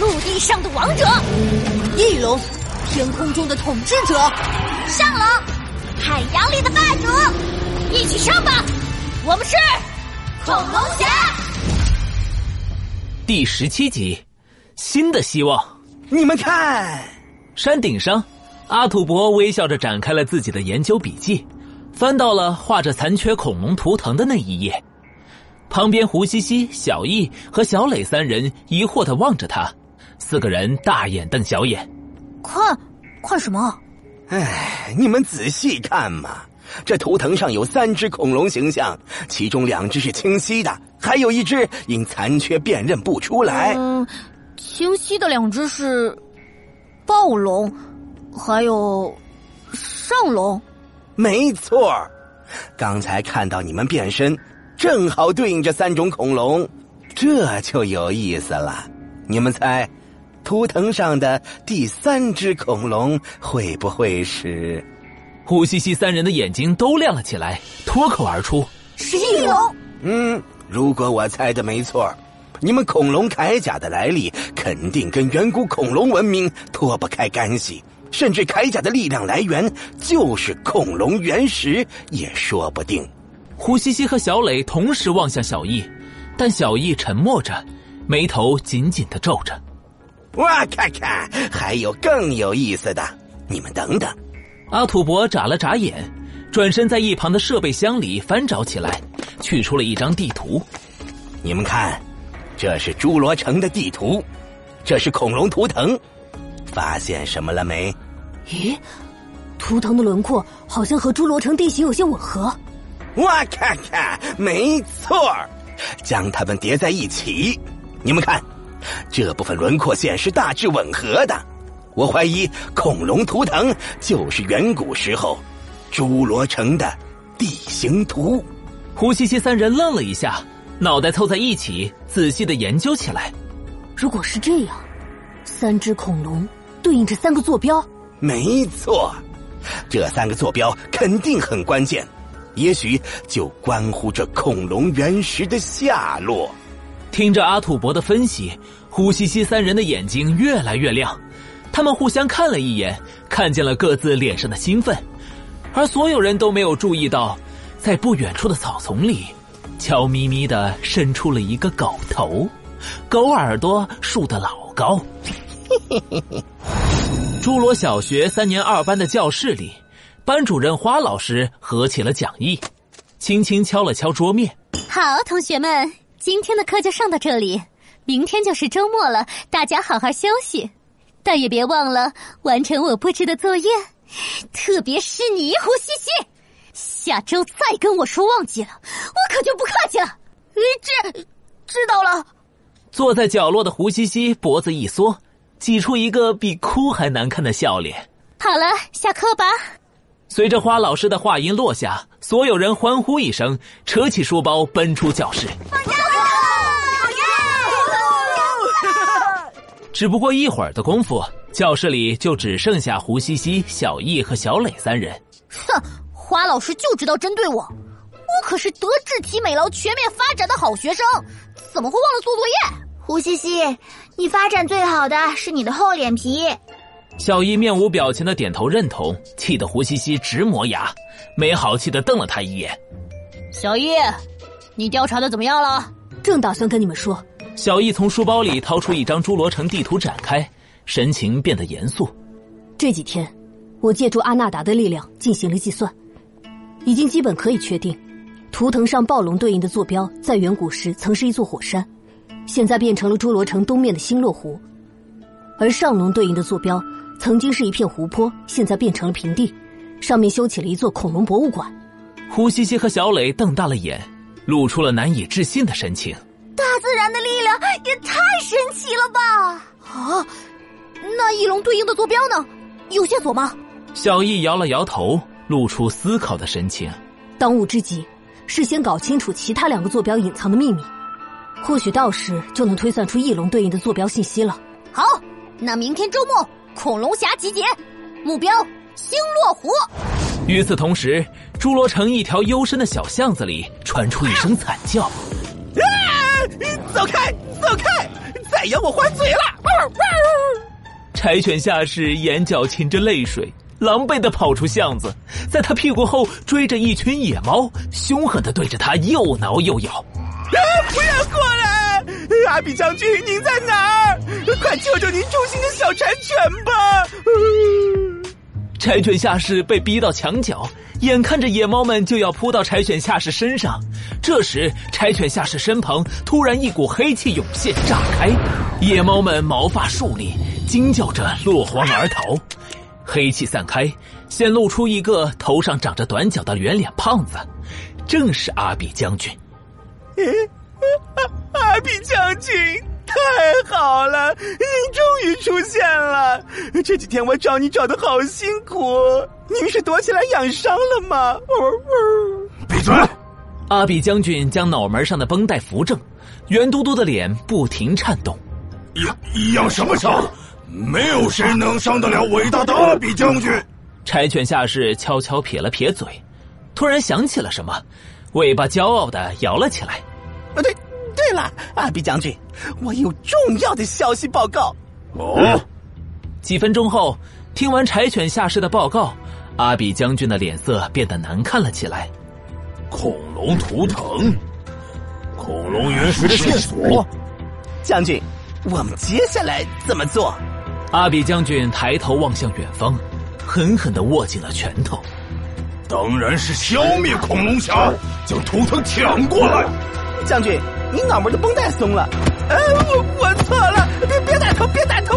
陆地上的王者，翼龙，天空中的统治者，上龙，海洋里的霸主，一起上吧！我们是恐龙侠。第十七集，新的希望。你们看，山顶上，阿土伯微笑着展开了自己的研究笔记，翻到了画着残缺恐龙图腾的那一页。旁边，胡西西、小易和小磊三人疑惑的望着他，四个人大眼瞪小眼。看，看什么？哎，你们仔细看嘛，这图腾上有三只恐龙形象，其中两只是清晰的，还有一只因残缺辨认不出来。嗯，清晰的两只是暴龙，还有上龙。没错，刚才看到你们变身。正好对应这三种恐龙，这就有意思了。你们猜，图腾上的第三只恐龙会不会是？呼吸西三人的眼睛都亮了起来，脱口而出：“是翼龙。”嗯，如果我猜的没错，你们恐龙铠甲的来历肯定跟远古恐龙文明脱不开干系，甚至铠甲的力量来源就是恐龙原石也说不定。胡西西和小磊同时望向小易，但小易沉默着，眉头紧紧的皱着。我看看，还有更有意思的，你们等等。阿土伯眨了眨眼，转身在一旁的设备箱里翻找起来，取出了一张地图。你们看，这是侏罗城的地图，这是恐龙图腾，发现什么了没？咦，图腾的轮廓好像和侏罗城地形有些吻合。我看看，没错将它们叠在一起，你们看，这部分轮廓线是大致吻合的。我怀疑恐龙图腾就是远古时候侏罗城的地形图。胡西西三人愣了一下，脑袋凑在一起，仔细的研究起来。如果是这样，三只恐龙对应着三个坐标，没错，这三个坐标肯定很关键。也许就关乎着恐龙原石的下落。听着阿土伯的分析，胡西西三人的眼睛越来越亮。他们互相看了一眼，看见了各自脸上的兴奋，而所有人都没有注意到，在不远处的草丛里，悄咪咪的伸出了一个狗头，狗耳朵竖得老高。侏罗小学三年二班的教室里。班主任花老师合起了讲义，轻轻敲了敲桌面。好，同学们，今天的课就上到这里。明天就是周末了，大家好好休息，但也别忘了完成我布置的作业。特别是你，胡西西，下周再跟我说忘记了，我可就不客气了。知知道了。坐在角落的胡西西脖子一缩，挤出一个比哭还难看的笑脸。好了，下课吧。随着花老师的话音落下，所有人欢呼一声，扯起书包奔出教室。只不过一会儿的功夫，教室里就只剩下胡西西、小易和小磊三人。哼，花老师就知道针对我，我可是德智体美劳全面发展的好学生，怎么会忘了做作业？胡西西，你发展最好的是你的厚脸皮。小易面无表情的点头认同，气得胡西西直磨牙，没好气的瞪了他一眼。小易，你调查的怎么样了？正打算跟你们说。小易从书包里掏出一张侏罗城地图展开，神情变得严肃。这几天，我借助阿纳达的力量进行了计算，已经基本可以确定，图腾上暴龙对应的坐标在远古时曾是一座火山，现在变成了侏罗城东面的星落湖，而上龙对应的坐标。曾经是一片湖泊，现在变成了平地，上面修起了一座恐龙博物馆。胡西西和小磊瞪大了眼，露出了难以置信的神情。大自然的力量也太神奇了吧！啊，那翼龙对应的坐标呢？有线索吗？小易摇了摇头，露出思考的神情。当务之急是先搞清楚其他两个坐标隐藏的秘密，或许到时就能推算出翼龙对应的坐标信息了。好，那明天周末。恐龙侠集结，目标星落湖。与此同时，侏罗城一条幽深的小巷子里传出一声惨叫：“啊！走开，走开！再再咬我还嘴了！柴犬下士眼角噙着泪水，狼狈的跑出巷子，在他屁股后追着一群野猫，凶狠的对着他又挠又咬。啊！不要过来！阿比将军，您在哪儿？快救救您忠心的小柴犬吧！柴犬下士被逼到墙角，眼看着野猫们就要扑到柴犬下士身上。这时，柴犬下士身旁突然一股黑气涌现，炸开，野猫们毛发竖立，惊叫着落荒而逃。黑气散开，显露出一个头上长着短角的圆脸胖子，正是阿比将军。阿阿比将军，太好了，您终于出现了！这几天我找你找的好辛苦，您是躲起来养伤了吗？闭嘴！阿比将军将脑门上的绷带扶正，圆嘟嘟的脸不停颤动。养养什么伤？没有谁能伤得了伟大的阿比将军。柴犬下士悄悄撇了撇嘴，突然想起了什么，尾巴骄傲的摇了起来。啊，对，对了，阿比将军，我有重要的消息报告。哦，几分钟后，听完柴犬下士的报告，阿比将军的脸色变得难看了起来。恐龙图腾，恐龙原石的线索。将军，我们接下来怎么做？阿比将军抬头望向远方，狠狠的握紧了拳头。当然是消灭恐龙侠，将图腾抢过来。将军，你脑门的绷带松了。呃，我我错了，别别打头，别打头